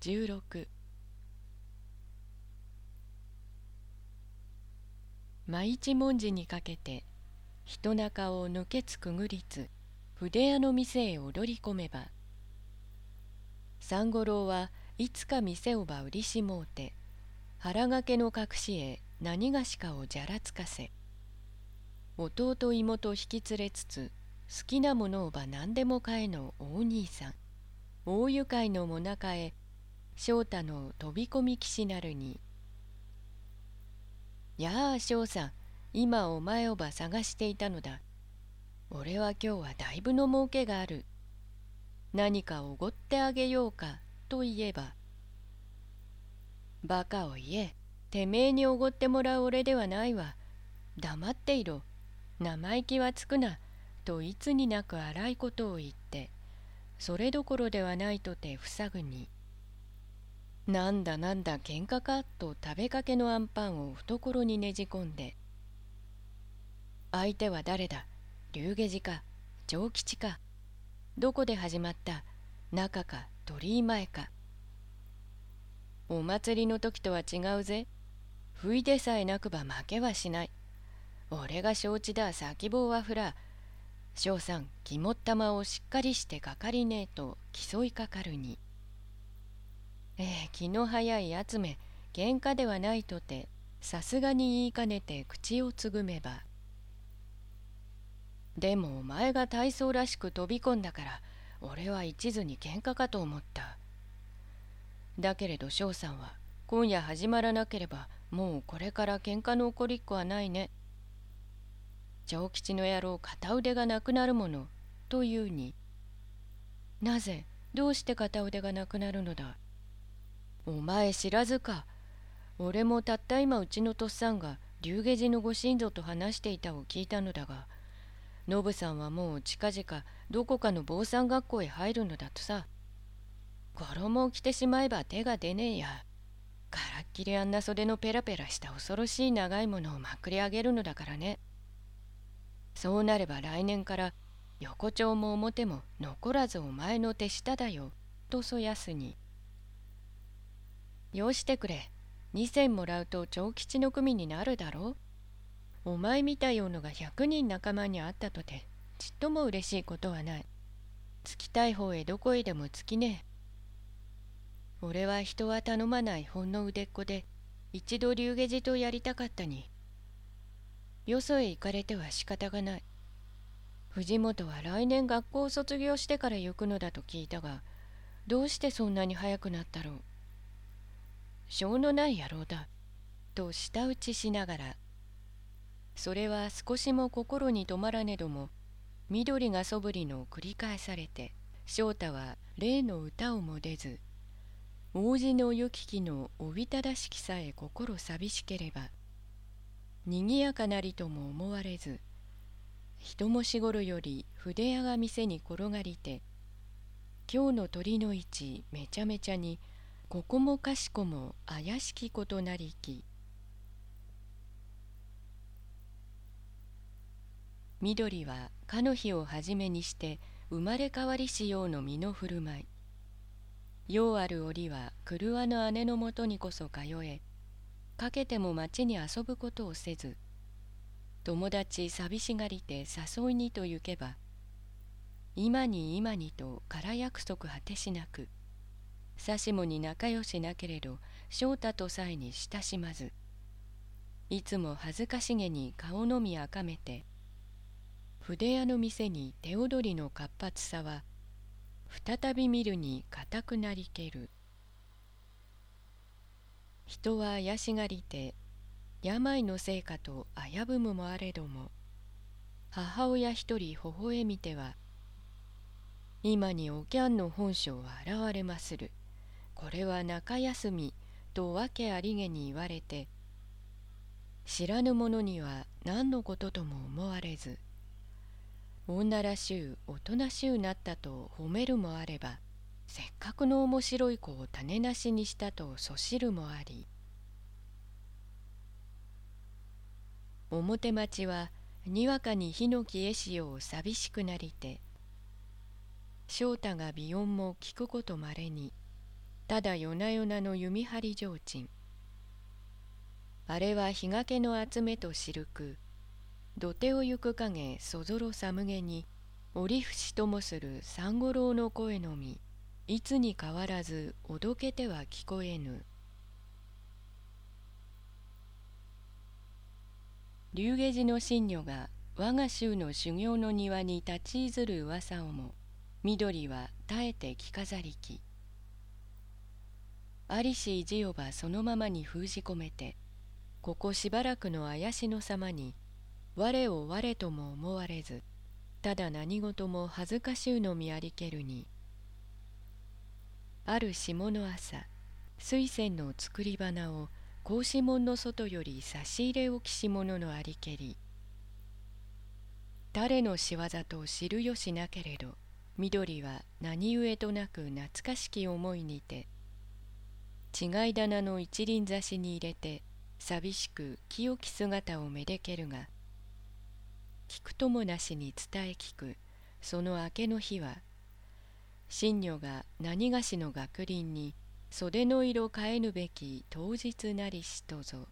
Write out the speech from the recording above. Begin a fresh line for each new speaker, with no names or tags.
16毎一文字にかけて人中を抜けつくぐりつ筆屋の店へ踊り込めば三五郎はいつか店をば売りしもうて腹掛けの隠しへ何がしかをじゃらつかせ弟妹引き連れつつ好きなものをば何でも買えの大兄さん大愉快のもなかへ翔太の飛び込み騎士なるに「やあ翔さん今お前をば探していたのだ。俺は今日はだいぶの儲けがある。何かおごってあげようかと言えば。バカを言えてめえにおごってもらう俺ではないわ。黙っていろ。生意気はつくなといつになく荒いことを言って。それどころではないとて塞ぐに。なんだなんだ喧嘩かと食べかけのあんパンを懐にねじ込んで。相手は誰だ龍下寺か長吉か。どこで始まった中か鳥居前か。お祭りの時とは違うぜ。不意でさえなくば負けはしない。俺が承知だ先棒はふら。翔さん肝っ玉をしっかりしてかかりねえと競いかかるに。ええ気の早いやつめ喧嘩ではないとてさすがに言いかねて口をつぐめばでもお前が体操らしく飛び込んだから俺は一途に喧嘩かと思った。だけれど翔さんは今夜始まらなければもうこれから喧嘩の起こりっこはないね。長吉の野郎片腕がなくなるものというになぜどうして片腕がなくなるのだ？お前知らずか。俺もたった今うちのとっさんが龍下寺のご神祖と話していたを聞いたのだがノブさんはもう近々どこかの坊さん学校へ入るのだとさ。衣を着てしまえば手が出ねえや。からっきりあんな袖のペラペラした恐ろしい長いものをまくり上げるのだからね。そうなれば来年から横丁も表も残らずお前の手下だよ。とそやすに。よしてくれ二銭もらうと長吉の組になるだろうお前みたいのが100人仲間に会ったとてちっとも嬉しいことはない。つきたい方へどこへでもつきねえ。俺は人は頼まないほんの腕っこで一度竜下寺とやりたかったに。よそへ行かれては仕方がない。藤本は来年学校を卒業してから行くのだと聞いたが、どうしてそんなに早くなったろう。しょうのない野郎だ。と舌打ちしながらそれは少しも心に止まらねども緑がそぶりの繰り返されて翔太は例の歌をも出ず王子の行き来のおびただしきさえ心寂しければにぎやかなりとも思われず人もしごろより筆屋が店に転がりて今日の鳥の位置めちゃめちゃにここもかしこも怪しきことなりき。緑はかの日をはじめにして生まれ変わりしようの身の振る舞い。ようある折は車の姉のもとにこそ通えかけても町に遊ぶことをせず友達寂しがりて誘いにと行けば今に今にと空約束果てしなくさしもに仲良しなけれど翔太とさえに親しまず。いつも恥ずかしげに顔のみあかめて筆屋の店に手踊りの活発さは再び見るに固くなりける。人は怪しがりて病のせいかと危ぶむもあれども母親一人微笑みては今におきゃんの本性は現れまする。これは中休みと訳ありげに言われて知らぬ者には何のこととも思われず女らしゅうおとなしゅうなったと褒めるもあればせっかくの面白い子を種なしにしたとそしるもあり表町はにわかに火の消えしよう寂しくなりて翔太が美音も聞くことまれにただ夜な夜なの弓張り提灯。あれは日掛けの集めと知るく土手を行く影そぞろ寒げに折節ともする三五郎の声のみいつに変わらずおどけては聞こえぬ。龍下寺の神女が我が衆の修行の庭に立ちいずる噂をも緑は絶えて着飾りき。ありし意地をばそのままに封じ込めてここしばらくの怪しの様に我を我とも思われずただ何事も恥ずかしゅうのみありけるにある下の朝水仙の作り花を格子門の外より差し入れ置きし者のありけり誰の仕業と知るよしなけれど緑は何故となく懐かしき思いにて違い棚の一輪差しに入れて寂しく清き姿をめでけるが聞くともなしに伝え聞く。その明けの日は新女が何がしの学林に袖の色変えぬべき当日なりしとぞ。